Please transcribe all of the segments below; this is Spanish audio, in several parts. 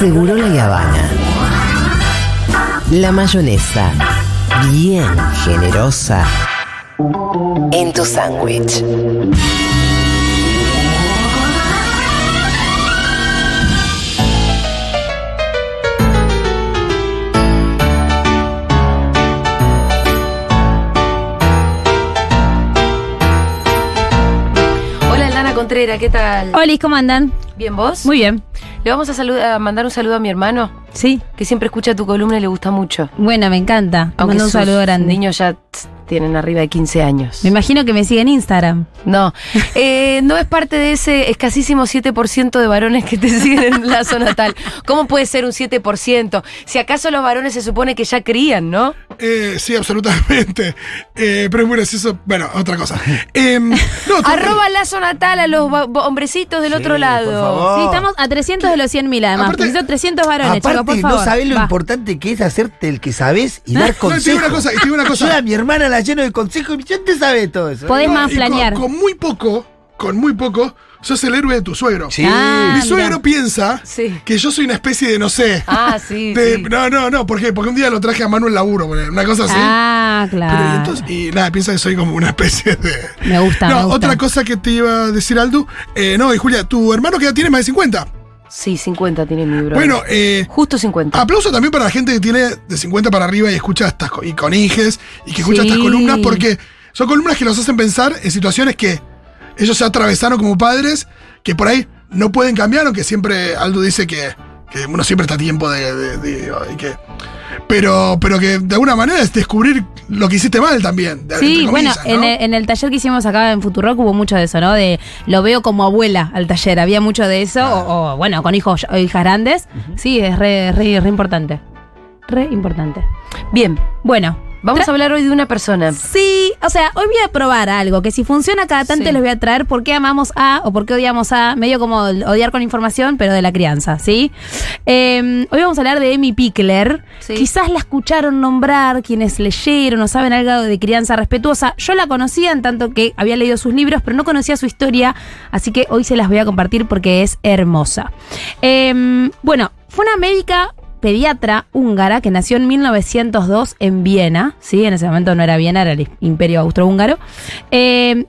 Seguro la Habana. La mayonesa, bien generosa, en tu sándwich. Hola, Lana Contreras, ¿qué tal? Oli, ¿cómo andan? ¿Bien vos? Muy bien. Le vamos a, salud- a mandar un saludo a mi hermano, Sí. que siempre escucha tu columna y le gusta mucho. Bueno, me encanta. Mando un saludo grande. niños ya tienen arriba de 15 años. Me imagino que me sigue en Instagram. No, eh, no es parte de ese escasísimo 7% de varones que te siguen en la zona tal. ¿Cómo puede ser un 7%? Si acaso los varones se supone que ya crían, ¿no? Eh, sí, absolutamente. Eh, pero es muy gracioso. Bueno, otra cosa. Em, no, Arroba lazo natal a los hombrecitos del otro lado. Sí, estamos a 300 de los 100.000 además. Aparte- porque son 300 varones, por Aparte, favor. no sabés lo Va. importante que es hacerte el que sabés y dar No, y te digo consejos. una cosa, y te digo una cosa. Yo a mi hermana la lleno de consejos y dice, ¿dónde sabes todo eso? Podés No, más con- planear. Con, muy poco, con muy poco, sos el héroe de tu suegro. Sí. Ah, Mi suegro mirá. piensa Sí. que yo soy una especie de, no sé. Ah, sí, de- sí. No, no, no. ¿Por qué? Porque un día lo traje a Manuel Laburo, una cosa así. Ah, claro. y, entonces- y nada, piensa que soy como una especie de. Me gusta, No, me gusta. otra cosa que te iba a decir, Aldu. Eh, no, y Julia, tu hermano que ya tiene más de 50. Sí, 50 tiene mi bro. Bueno, eh, Justo 50. Aplauso también para la gente que tiene de 50 para arriba y escucha estas y con hijes y que escucha Sí. estas columnas porque son columnas que los hacen pensar en situaciones que ellos se atravesaron como padres que por ahí no pueden cambiar, aunque siempre Aldo dice que, que uno siempre está a tiempo de, de- que pero, pero que de alguna manera es descubrir lo que hiciste mal también. de- Sí, bueno, en, el, en el taller que hicimos acá en Futurock hubo mucho de eso, ¿no? De lo veo como abuela al taller, había mucho de eso, o, o, bueno, con hijos o hijas grandes. Sí, es re, re, re importante. Re importante. Bien, Bueno, vamos a hablar hoy de una persona. Sí, o sea, hoy voy a probar algo que si funciona cada tanto Sí. les voy a traer por qué amamos a o por qué odiamos a, medio como odiar con información, pero de la crianza, ¿sí? Eh, hoy vamos a hablar de Amy Pickler. Sí. Quizás la escucharon nombrar quienes leyeron o saben algo de crianza respetuosa. Yo la conocía en tanto que había leído sus libros, pero no conocía su historia, así que hoy se las voy a compartir porque es hermosa. Eh, bueno, fue una médica pediatra húngara que nació en 1902 en Viena, ¿sí? En ese momento no era Viena, era el imperio austrohúngaro. Eh,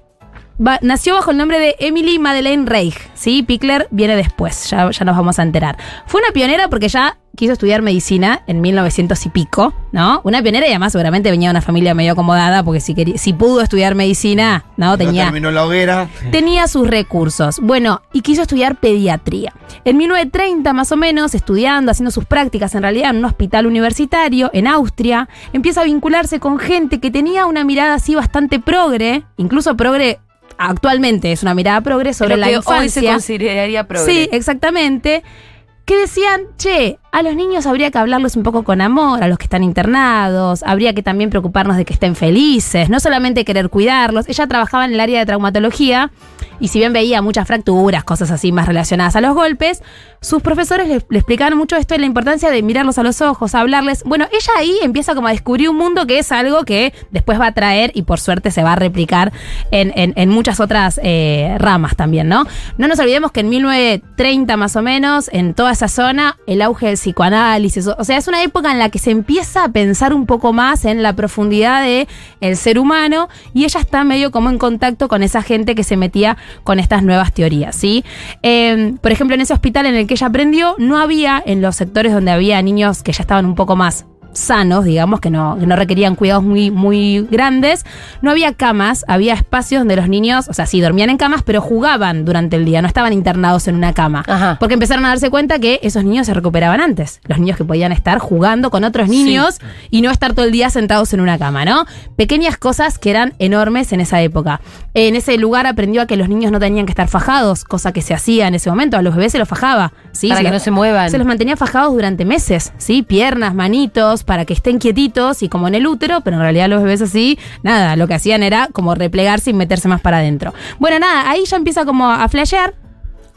va- nació bajo el nombre de Emily Madeleine Reich, ¿sí? Pickler viene después, ya, ya nos vamos a enterar. Fue una pionera porque ya quiso estudiar medicina en 1900 y pico, ¿no? Una pionera y además seguramente venía de una familia medio acomodada porque si, quería, si pudo estudiar medicina, ¿no? No Tenía terminó la hoguera. tenía sus recursos. Bueno, y quiso estudiar pediatría. En 1930, más o menos, estudiando, haciendo sus prácticas en realidad en un hospital universitario en Austria, empieza a vincularse con gente que tenía una mirada así bastante progre, incluso progre. Actualmente es una mirada progre sobre la que infancia. hoy se consideraría progre. Sí, exactamente. Que decían, che, a los niños habría que hablarles un poco con amor, a los que están internados, habría que también preocuparnos de que estén felices, no solamente querer cuidarlos. Ella trabajaba en el área de traumatología y si bien veía muchas fracturas, cosas así más relacionadas a los golpes, sus profesores le, le explicaban mucho esto y la importancia de mirarlos a los ojos, hablarles. Bueno, ella ahí empieza como a descubrir un mundo que es algo que después va a traer y por suerte se va a replicar en, en- en muchas otras eh, ramas también, ¿no? No nos olvidemos que en 1930 más o menos, en toda esa zona, el auge del psicoanálisis, o sea, es una época en la que se empieza a pensar un poco más en la profundidad de el ser humano y ella está medio como en contacto con esa gente que se metía con estas nuevas teorías, ¿sí? Eh, por ejemplo, en ese hospital en el que ella aprendió, no había en los sectores donde había niños que ya estaban un poco más sanos, digamos, que no, que no requerían cuidados muy, muy grandes. No había camas, había espacios donde los niños, o sea, sí, dormían en camas, pero jugaban durante el día, no estaban internados en una cama. Ajá. Porque empezaron a darse cuenta que esos niños se recuperaban antes. Los niños que podían estar jugando con otros niños y no estar todo el día sentados en una cama, ¿no? Pequeñas cosas que eran enormes en esa época. En ese lugar aprendió a que los niños no tenían que estar fajados, cosa que se hacía en ese momento. A los bebés se los fajaba, ¿sí? Para Se que los- no se muevan. se los mantenía fajados durante meses, ¿sí? Piernas, manitos, para que estén quietitos y como en el útero, pero en realidad los bebés así, nada, lo que hacían era como replegarse y meterse más para adentro. Bueno, nada, ahí ya empieza como a flashear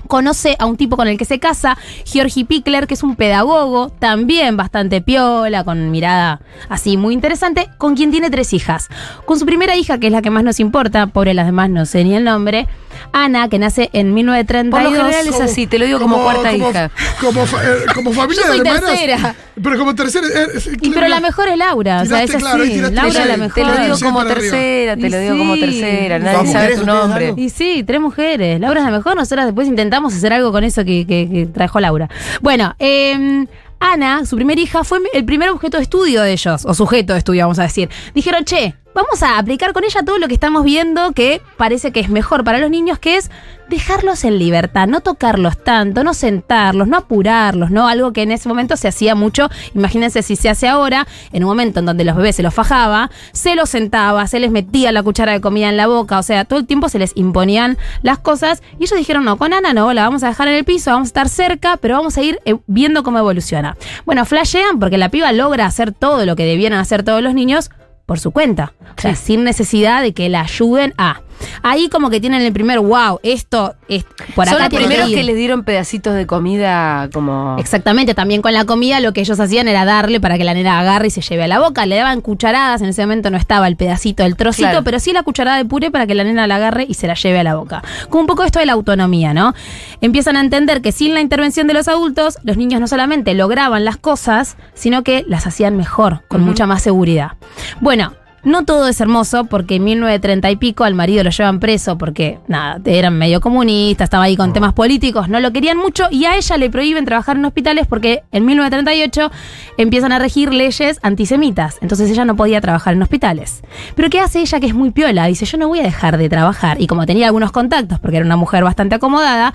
conoce a un tipo con el que se casa, Georgi Pickler, que es un pedagogo, también bastante piola, con mirada así muy interesante, con quien tiene tres hijas. Con su primera hija, que es la que más nos importa, pobre las demás no sé ni el nombre, Ana, que nace en Por 1932. lo general es así, te lo digo como, cuarta como, hija. Como, fa- eh, como familia Yo soy de hermanas. tercera. Pero como tercera. eh, es- Y pero la mejor es Laura, o sea, es claro, así. Laura es la mejor. Te lo digo como tercera, te lo digo como tercera, ¿Son nadie sabe tu ustedes, nombre. Y sí, tres mujeres. Laura es la mejor. Nosotras después intentamos hacer algo con eso que, trajo Laura. Bueno, eh, Ana, su primera hija, fue el primer objeto de estudio de ellos, o sujeto de estudio, vamos a decir. Dijeron, che, vamos a aplicar con ella todo lo que estamos viendo que parece que es mejor para los niños, que es dejarlos en libertad, no tocarlos tanto, no sentarlos, no apurarlos, ¿no? Algo que en ese momento se hacía mucho. Imagínense si se hace ahora, en un momento en donde los bebés se los fajaba, se los sentaba, se les metía la cuchara de comida en la boca, o sea, todo el tiempo se les imponían las cosas. Y ellos dijeron, no, con Ana no, la vamos a dejar en el piso, vamos a estar cerca, pero vamos a ir eh, viendo cómo evoluciona. Bueno, flashean porque la piba logra hacer todo lo que debieran hacer todos los niños por su cuenta. O sea, sin necesidad de que la ayuden a. Ahí como que tienen el primer, wow, esto es por Son acá los tiene primeros ir". que les dieron pedacitos de comida como... Exactamente, también con la comida lo que ellos hacían era darle para que la nena agarre y se lleve a la boca. Le daban cucharadas, en ese momento no estaba el pedacito, el trocito, Claro. pero sí la cucharada de puré para que la nena la agarre y se la lleve a la boca. Como un poco esto de la autonomía, ¿no? Empiezan a entender que sin la intervención de los adultos, los niños no solamente lograban las cosas, sino que las hacían mejor, con mucha más seguridad. Bueno. No todo es hermoso porque en 1930 y pico al marido lo llevan preso porque, nada, eran medio comunistas, estaba ahí con temas políticos, no lo querían mucho y a ella le prohíben trabajar en hospitales porque en 1938 empiezan a regir leyes antisemitas, entonces ella no podía trabajar en hospitales. Pero ¿qué hace ella que es muy piola? Dice, yo no voy a dejar de trabajar y como tenía algunos contactos porque era una mujer bastante acomodada,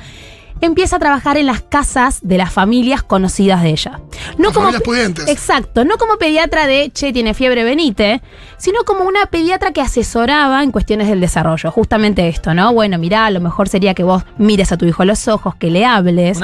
empieza a trabajar en las casas de las familias conocidas de ella. No Las familias pudientes. Exacto, no como pediatra de, che, tiene fiebre, venite, sino como una pediatra que asesoraba en cuestiones del desarrollo. Justamente esto, ¿no? Bueno, mirá, lo mejor sería que vos mires a tu hijo a los ojos, que le hables, Un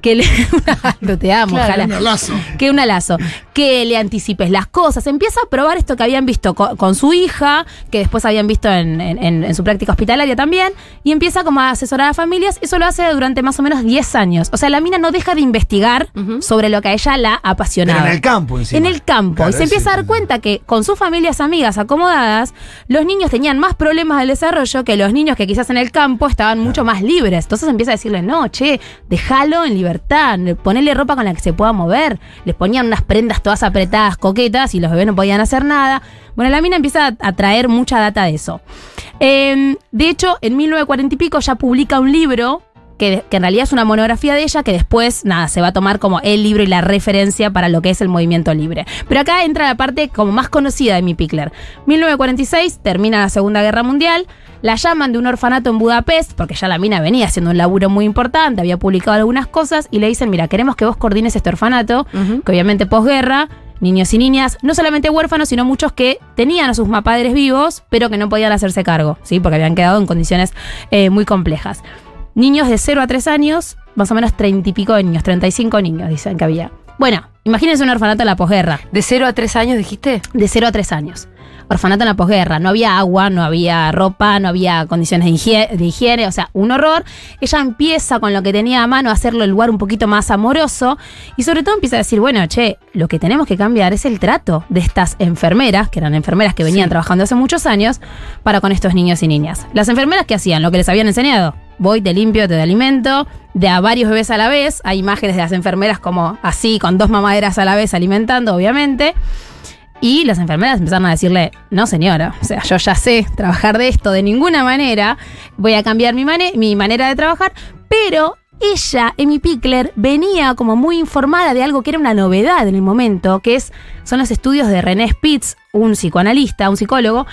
que le... Aldo, te amo, Claro, ojalá. Un alazo. Que un alazo. Que le anticipes las cosas. Empieza a probar esto que habían visto co- con, su hija, que después habían visto en, en- en- en su práctica hospitalaria también, y empieza como a asesorar a familias. Eso lo hace durante más o menos 10 años. O sea, la mina no deja de investigar sobre lo que a ella la apasionaba. Pero en el campo, encima. En el campo. Claro, y se empieza a dar cuenta que con sus familias amigas acomodadas, los niños tenían más problemas del desarrollo que los niños que quizás en el campo estaban mucho más libres. Entonces empieza a decirle, no, che, déjalo en libertad, ponele ropa con la que se pueda mover. Les ponían unas prendas todas apretadas, coquetas, y los bebés no podían hacer nada. Bueno, la mina empieza a, traer mucha data de eso. Eh, de hecho, en 1940 y pico ya publica un libro que, que en realidad es una monografía de ella que después, nada, se va a tomar como el libro y la referencia para lo que es el movimiento libre. Pero acá entra la parte como más conocida de mi Pickler. 1946, termina la Segunda Guerra Mundial, la llaman de un orfanato en Budapest, porque ya la mina venía haciendo un laburo muy importante, había publicado algunas cosas, y le dicen, mira, queremos que vos coordines este orfanato, que obviamente posguerra, niños y niñas, no solamente huérfanos, sino muchos que tenían a sus padres vivos, pero que no podían hacerse cargo, ¿sí? Porque habían quedado en condiciones eh, muy complejas. Niños de 0 a 3 años, más o menos 30 y pico de niños, 35 niños, dicen que había. Bueno, imagínense un orfanato en la posguerra, ¿De 0 a 3 años dijiste? de 0 a 3 años. Orfanato en la posguerra, no había agua, no había ropa, no había condiciones de higiene, o sea, un horror. Ella empieza con lo que tenía a mano a hacerlo el lugar un poquito más amoroso y sobre todo empieza a decir, bueno, che, lo que tenemos que cambiar es el trato de estas enfermeras, que eran enfermeras que venían trabajando hace muchos años, para con estos niños y niñas. Las enfermeras que hacían lo que les habían enseñado. Voy, te limpio, te alimento, de a varios bebés a la vez. Hay imágenes de las enfermeras como así, con dos mamaderas a la vez alimentando, obviamente. Y las enfermeras empezaron a decirle, no señora, o sea, yo ya sé trabajar de esto de ninguna manera, voy a cambiar mi, mi manera de trabajar, pero ella, Amy Pickler, venía como muy informada de algo que era una novedad en el momento, que es, son los estudios de René Spitz, un psicoanalista, un psicólogo,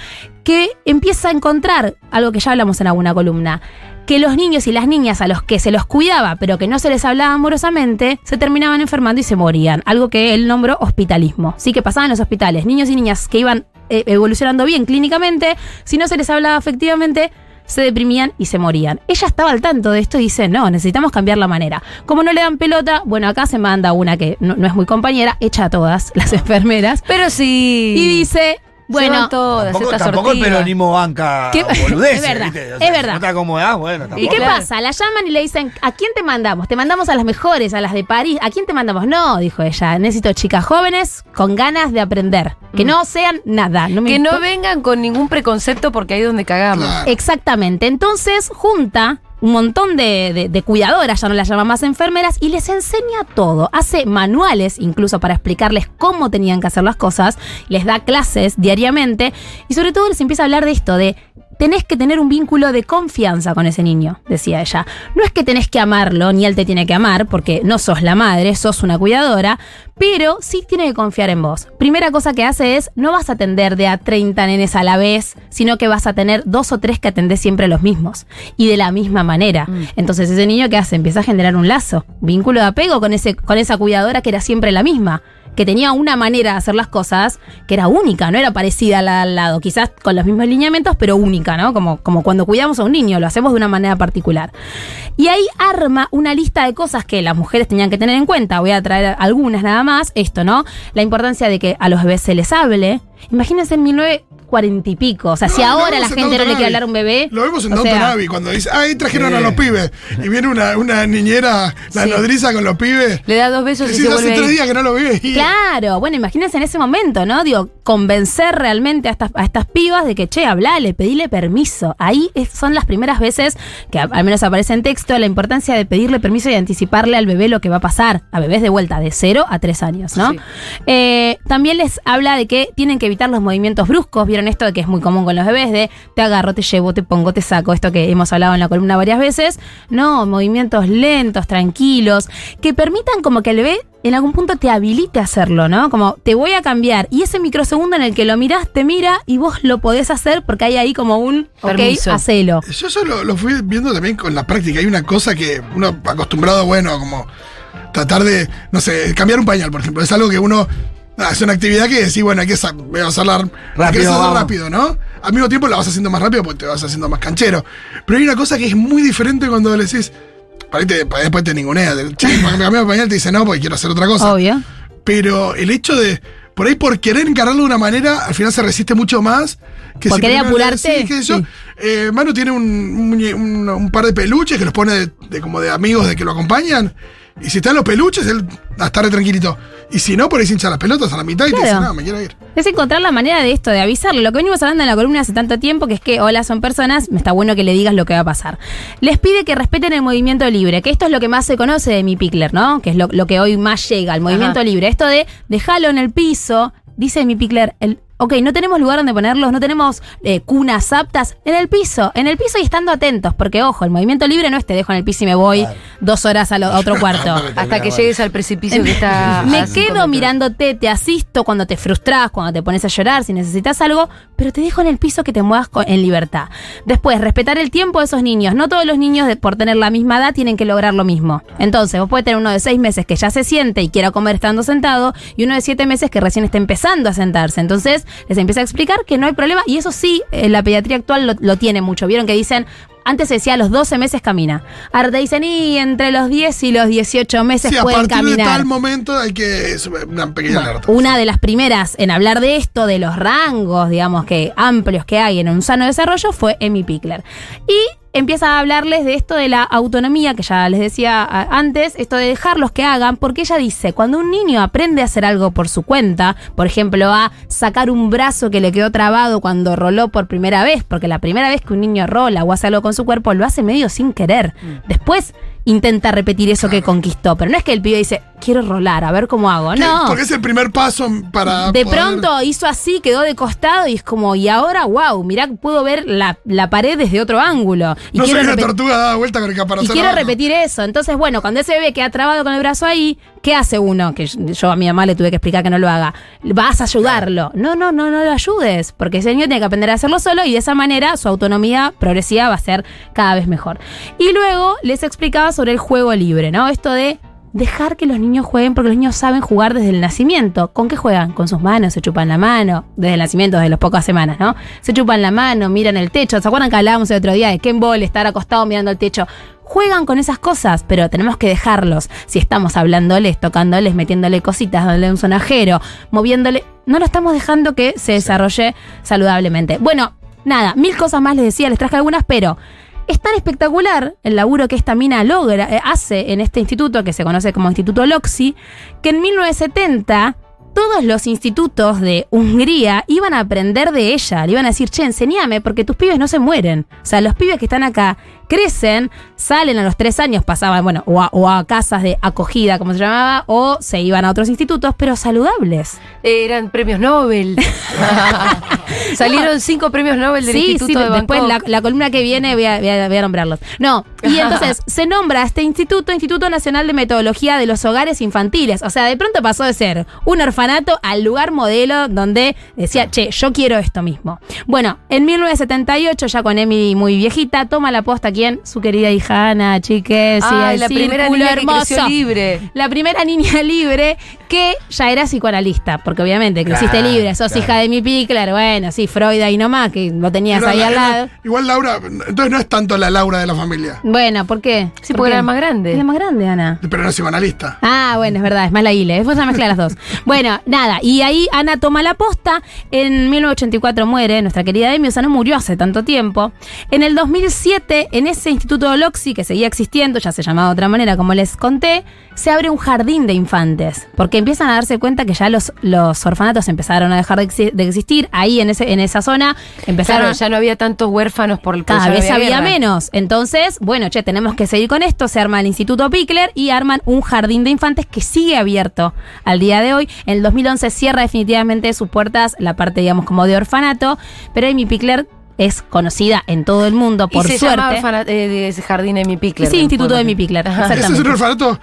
que empieza a encontrar algo que ya hablamos en alguna columna, que los niños y las niñas a los que se los cuidaba, pero que no se les hablaba amorosamente, se terminaban enfermando y se morían. Algo que él nombró hospitalismo. Sí que pasaban en los hospitales. Niños y niñas que iban eh, evolucionando bien clínicamente, si no se les hablaba efectivamente, se deprimían y se morían. Ella estaba al tanto de esto y dice, no, necesitamos cambiar la manera. Como no le dan pelota, bueno, acá se manda una que no, no es muy compañera, echa a todas las enfermeras. Pero sí. Y dice, Bueno, Se van todas Tampoco, estas tampoco el peronismo banca ¿Qué- boludeces, es verdad, ¿viste? es verdad. No te acomodás, bueno, ¿Y tampoco. qué Claro. pasa? La llaman y le dicen, ¿a quién te mandamos? Te mandamos a las mejores, a las de París. ¿A quién te mandamos? No, dijo ella. Necesito chicas jóvenes con ganas de aprender. Que no sean nada. No me Que no vengan con ningún preconcepto porque ahí es donde cagamos. Claro. Exactamente. Entonces junta un montón de, de- cuidadoras, ya no las llama más enfermeras, y les enseña todo. Hace manuales incluso para explicarles cómo tenían que hacer las cosas, les da clases diariamente y sobre todo les empieza a hablar de esto, de tenés que tener un vínculo de confianza con ese niño, decía ella. No es que tenés que amarlo, ni él te tiene que amar, porque no sos la madre, sos una cuidadora, pero sí tiene que confiar en vos. Primera cosa que hace es, no vas a atender de a 30 nenes a la vez, sino que vas a tener dos o tres que atendés siempre los mismos y de la misma manera. Entonces ese niño que hace empieza a generar un lazo, vínculo de apego con, ese, con esa cuidadora que era siempre la misma que tenía una manera de hacer las cosas que era única, no era parecida a la de al lado, quizás con los mismos lineamientos, pero única, ¿no? Como, como cuando cuidamos a un niño, lo hacemos de una manera particular. Y ahí arma una lista de cosas que las mujeres tenían que tener en cuenta, voy a traer algunas nada más, esto, ¿no? La importancia de que a los bebés se les hable. Imagínense en 1940 y pico, o sea, si No, ahora la en gente no le quiere hablar a un bebé. Lo vemos en o Downton sea, Abbey cuando dice, ahí trajeron a los pibes. Y viene una, una niñera, la Sí. nodriza con los pibes. Le da dos besos y se hace vuelve tres días que no lo vi. Claro, bueno, imagínense en ese momento, ¿no? Digo, convencer realmente a estas, a estas pibas de que, che, hablale, pedile permiso. Ahí es- son las primeras veces que al menos aparece en texto la importancia de pedirle permiso y anticiparle al bebé lo que va a pasar. A bebés de vuelta, de 0 a 3 años, ¿no? Sí. Eh, también les habla de que tienen que evitar los movimientos bruscos. Vieron esto de que es muy común con los bebés, de te agarro, te llevo, te pongo, te saco, esto que hemos hablado en la columna varias veces. No, movimientos lentos, tranquilos, que permitan como que el bebé en algún punto te habilite a hacerlo, ¿no? Como te voy a cambiar. Y ese microsegundo en el que lo mirás, te mira y vos lo podés hacer porque hay ahí como un, ok, Permiso. hacelo. Yo eso lo, lo fui viendo también con la práctica. Hay una cosa que uno acostumbrado, bueno, como tratar de, no sé, cambiar un pañal, por ejemplo. Es algo que uno nada, hace una actividad que decís, bueno, hay que sa- voy a hacerla la Rápido, rápido, ¿no? Al mismo tiempo la vas haciendo más rápido porque te vas haciendo más canchero. Pero hay una cosa que es muy diferente cuando le decís, para ahí te- para después te ningunea. Che, cambiar el pañal te dice no, porque quiero hacer otra cosa. Obvio. Pero el hecho de, por ahí por querer encararlo de una manera, al final se resiste mucho más. Que Por querer le apurarte, decís, yo. sí. Eh, Manu tiene un, un muñe- un- un par de peluches que los pone de, de como de amigos de que lo acompañan. Y si están los peluches, él está re tranquilito. Y si no, por ahí se hincha las pelotas a la mitad y te dice, no, me quiero ir. Es encontrar la manera de esto, de avisarle. Lo que venimos hablando en la columna hace tanto tiempo, que es que, hola, son personas, me está bueno que le digas lo que va a pasar. Les pide que respeten el movimiento libre, que esto es lo que más se conoce de mi Pickler, ¿no? Que es lo, lo que hoy más llega, el movimiento Ajá. libre. Esto de dejarlo en el piso, dice mi Pickler, el, ok, no tenemos lugar donde ponerlos, no tenemos eh, cunas aptas, en el piso, en el piso y estando atentos, porque ojo, el movimiento libre no es te dejo en el piso y me voy dos horas a, lo- a otro cuarto. Hasta que llegues al precipicio que está. Me quedo mirándote, te asisto cuando te frustras, cuando te pones a llorar, si necesitas algo, pero te dejo en el piso que te muevas en libertad. Después, respetar el tiempo de esos niños. No todos los niños, de- por tener la misma edad, tienen que lograr lo mismo. Entonces, vos puedes tener uno de seis meses que ya se siente y quiera comer estando sentado, y uno de siete meses que recién está empezando a sentarse. Entonces, les empieza a explicar que no hay problema, y eso sí, eh, la pediatría actual lo, lo tiene mucho. Vieron que dicen. Antes se decía a los 12 meses camina. Ahora te dicen, y entre los 10 y los 18 meses Sí, a pueden partir de caminar. tal momento hay que. una pequeña alerta. Una de las primeras en hablar de esto, de los rangos, digamos, que amplios que hay en un sano desarrollo, fue Amy Pickler. Y empieza a hablarles de esto de la autonomía, que ya les decía antes, esto de dejarlos que hagan, porque ella dice, cuando un niño aprende a hacer algo por su cuenta, por ejemplo, a sacar un brazo que le quedó trabado cuando roló por primera vez, porque la primera vez que un niño rola o hace algo con su cuerpo, lo hace medio sin querer. Después intenta repetir eso que conquistó, pero no es que el pibe dice, quiero rolar, a ver cómo hago. No. Porque es el primer paso para. De poder- pronto hizo así, quedó de costado y es como, y ahora, wow, mirá, puedo ver la, la pared desde otro ángulo. Y No soy quiero, una tortuga dada vuelta con el y caparazón. quiero abajo. repetir eso. Entonces, bueno, cuando ese bebé queda trabado con el brazo ahí, ¿qué hace uno? Que yo- yo a mi mamá le tuve que explicar que no lo haga. Vas a ayudarlo. No, no, no, no lo ayudes, porque ese niño tiene que aprender a hacerlo solo y de esa manera su autonomía progresiva va a ser cada vez mejor. Y luego les explicaba sobre el juego libre, ¿no? Esto de dejar que los niños jueguen porque los niños saben jugar desde el nacimiento. ¿Con qué juegan? Con sus manos, se chupan la mano, desde el nacimiento, desde las pocas semanas, ¿no? Se chupan la mano, miran el techo. ¿Se acuerdan que hablábamos el otro día de Ken Ball estar acostado mirando el techo? juegan con esas cosas, pero tenemos que dejarlos. Si estamos hablándoles, tocándoles, metiéndole cositas, dándole un sonajero, moviéndole, no lo estamos dejando que se desarrolle saludablemente. Bueno, nada, mil cosas más les decía, les traje algunas, pero es tan espectacular el laburo que esta mina logra, eh, hace en este instituto que se conoce como Instituto Loxi, que en 1970 todos los institutos de Hungría iban a aprender de ella. Le iban a decir, che, enseñame, porque tus pibes no se mueren. O sea, los pibes que están acá crecen, salen a los tres años, pasaban, bueno, o a, o a casas de acogida, como se llamaba, o se iban a otros institutos, pero saludables. Eran premios Nobel. Salieron cinco premios Nobel del Sí, Instituto sí, de después la, la columna que viene voy a, voy a- voy a nombrarlos. No, y entonces se nombra este instituto Instituto Nacional de Metodología de los Hogares Infantiles. O sea, de pronto pasó de ser un orfanato al lugar modelo donde decía, che, yo quiero esto mismo. Bueno, en 1978, ya con Emily muy viejita, toma la posta quién? Su querida hija Ana, chiques. sí, Ay, el la primera niña que creció libre. La primera niña libre que ya era psicoanalista, porque obviamente creciste Claro, libre, sos claro. hija de mi Pickler, bueno, sí, Freud ahí nomás, que lo tenías Pero ahí la- al la- lado. igual Laura, entonces no es tanto la Laura de la familia, Bueno, ¿por qué? Sí, ¿Por porque qué? era más grande. Es la más grande, Ana. pero no es psicoanalista. Ah, bueno, es verdad, es más la Ile. Después se mezcla las dos. Bueno, nada, y ahí Ana toma la posta. En 1984 muere nuestra querida Emi, o sea, no murió hace tanto tiempo. En el 2007, en ese instituto Loxi, que seguía existiendo, ya se llamaba de otra manera, como les conté, se abre un jardín de infantes. Porque empiezan a darse cuenta que ya los, los orfanatos empezaron a dejar de, exi- de existir. Ahí en, ese, en esa zona empezaron Claro, ya no había tantos huérfanos por el cada vez había menos. Entonces, bueno, che, tenemos que seguir con esto. Se arma el Instituto Pickler y arman un jardín de infantes que sigue abierto al día de hoy. En el 2011 cierra definitivamente sus puertas la parte, digamos, como de orfanato. Pero Amy Pickler es conocida en todo el mundo, por y se suerte. llama orfana- eh, de ese jardín de mi Pickler. Sí, Instituto de mi Pickler. Ese es un orfanato.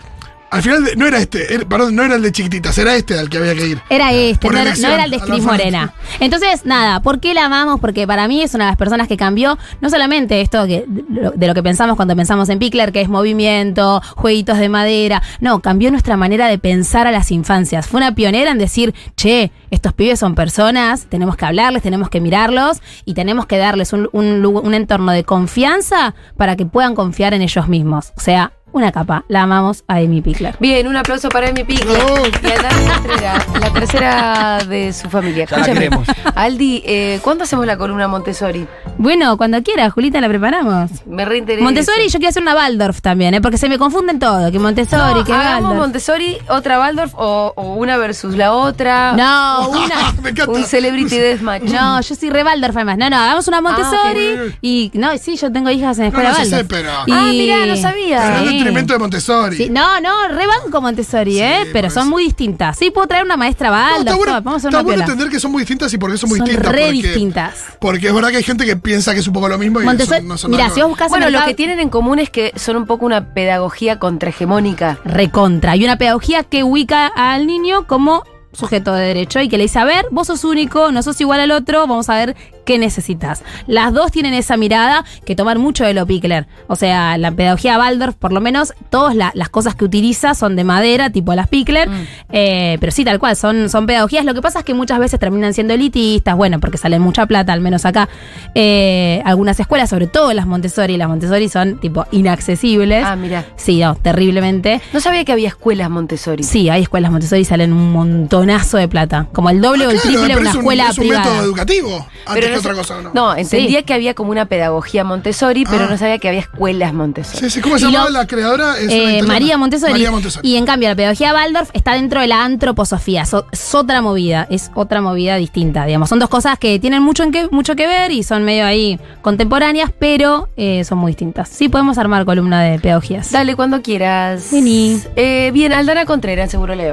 Al final de- no era este, perdón, no era el de chiquititas, era este al que había que ir. Era este, no era, elección, no era el de Cris. Morena. Entonces, nada, ¿por qué la amamos? Porque para mí es una de las personas que cambió no solamente esto que, de lo- que pensamos cuando pensamos en Pickler, que es movimiento, jueguitos de madera. No, cambió nuestra manera de pensar a las infancias. Fue una pionera en decir, che, estos pibes son personas, tenemos que hablarles, tenemos que mirarlos y tenemos que darles un, un entorno de confianza para que puedan confiar en ellos mismos. O sea, una capa. La amamos a Amy Pickler. Bien, un aplauso para Amy Pickler. Y a Dani Contreras, la tercera de su familia. Ya la Escúchame, queremos. Aldi, eh, ¿cuándo hacemos la columna Montessori? Bueno, cuando quiera, Julita, la preparamos. Me reinteresa. Montessori, yo quiero hacer una Waldorf también, ¿eh? porque se me confunden todo. Que Montessori, No, que hagamos Waldorf. Montessori, otra Waldorf o, o una versus la otra. No, una. Me encanta. Un Celebrity Deathmatch. No, yo soy re Waldorf además. No, no, hagamos una Montessori. ok. Y no, sí, yo tengo hijas en No, escuela no, sé, Waldorf. pero- Y- Ah, mirá, no sabía. Pero no Sí. detrimento de Montessori. Sí, no, no, re banco Montessori, ¿eh? Pero son eso. muy distintas. Sí, puedo traer una maestra No, Waldorf. está bueno, todo, vamos a hacer está una bueno piola. entender que son muy distintas y por qué son muy Son distintas. re porque, distintas. Porque es verdad que hay gente que piensa que es un poco lo mismo y Montessori, son- no son mira, nada si vos buscas Bueno, en lo que tienen en común es que son un poco una pedagogía contrahegemónica. recontra. Y una pedagogía que ubica al niño como sujeto de derecho y que le dice, a ver, vos sos único, no sos igual al otro, vamos a ver qué necesitas. Las dos tienen esa mirada que toman mucho de lo Pickler. O sea, la pedagogía Waldorf, por lo menos, todas la- las cosas que utiliza son de madera, tipo las Pickler. Eh, pero sí, tal cual, son, son pedagogías. Lo que pasa es que muchas veces terminan siendo elitistas, bueno, porque salen mucha plata, al menos acá. Eh, algunas escuelas, sobre todo las Montessori, las Montessori son tipo inaccesibles. Ah, mira. Sí, no, terriblemente. No sabía que había escuelas Montessori. Sí, hay escuelas Montessori y salen un montonazo de plata. Como el doble o el Claro, triple de una es un, escuela es un privada. método educativo no otra sé- cosa. ¿no? No, entendía Sí. que había como una pedagogía Montessori, pero Ah. no sabía que había escuelas Montessori. Sí, sí, ¿Cómo se llamaba lo- la creadora? Es Eh. María Montessori. María Montessori. Y en cambio, la pedagogía Waldorf está dentro de la antroposofía. So- es otra movida, es otra movida distinta. Digamos, son dos cosas que tienen mucho, en que, mucho que ver y son medio ahí contemporáneas, pero eh, son muy distintas. Sí, podemos armar columna de pedagogías. Dale, cuando quieras. Vení. Eh, bien, Aldana Contreras, seguro le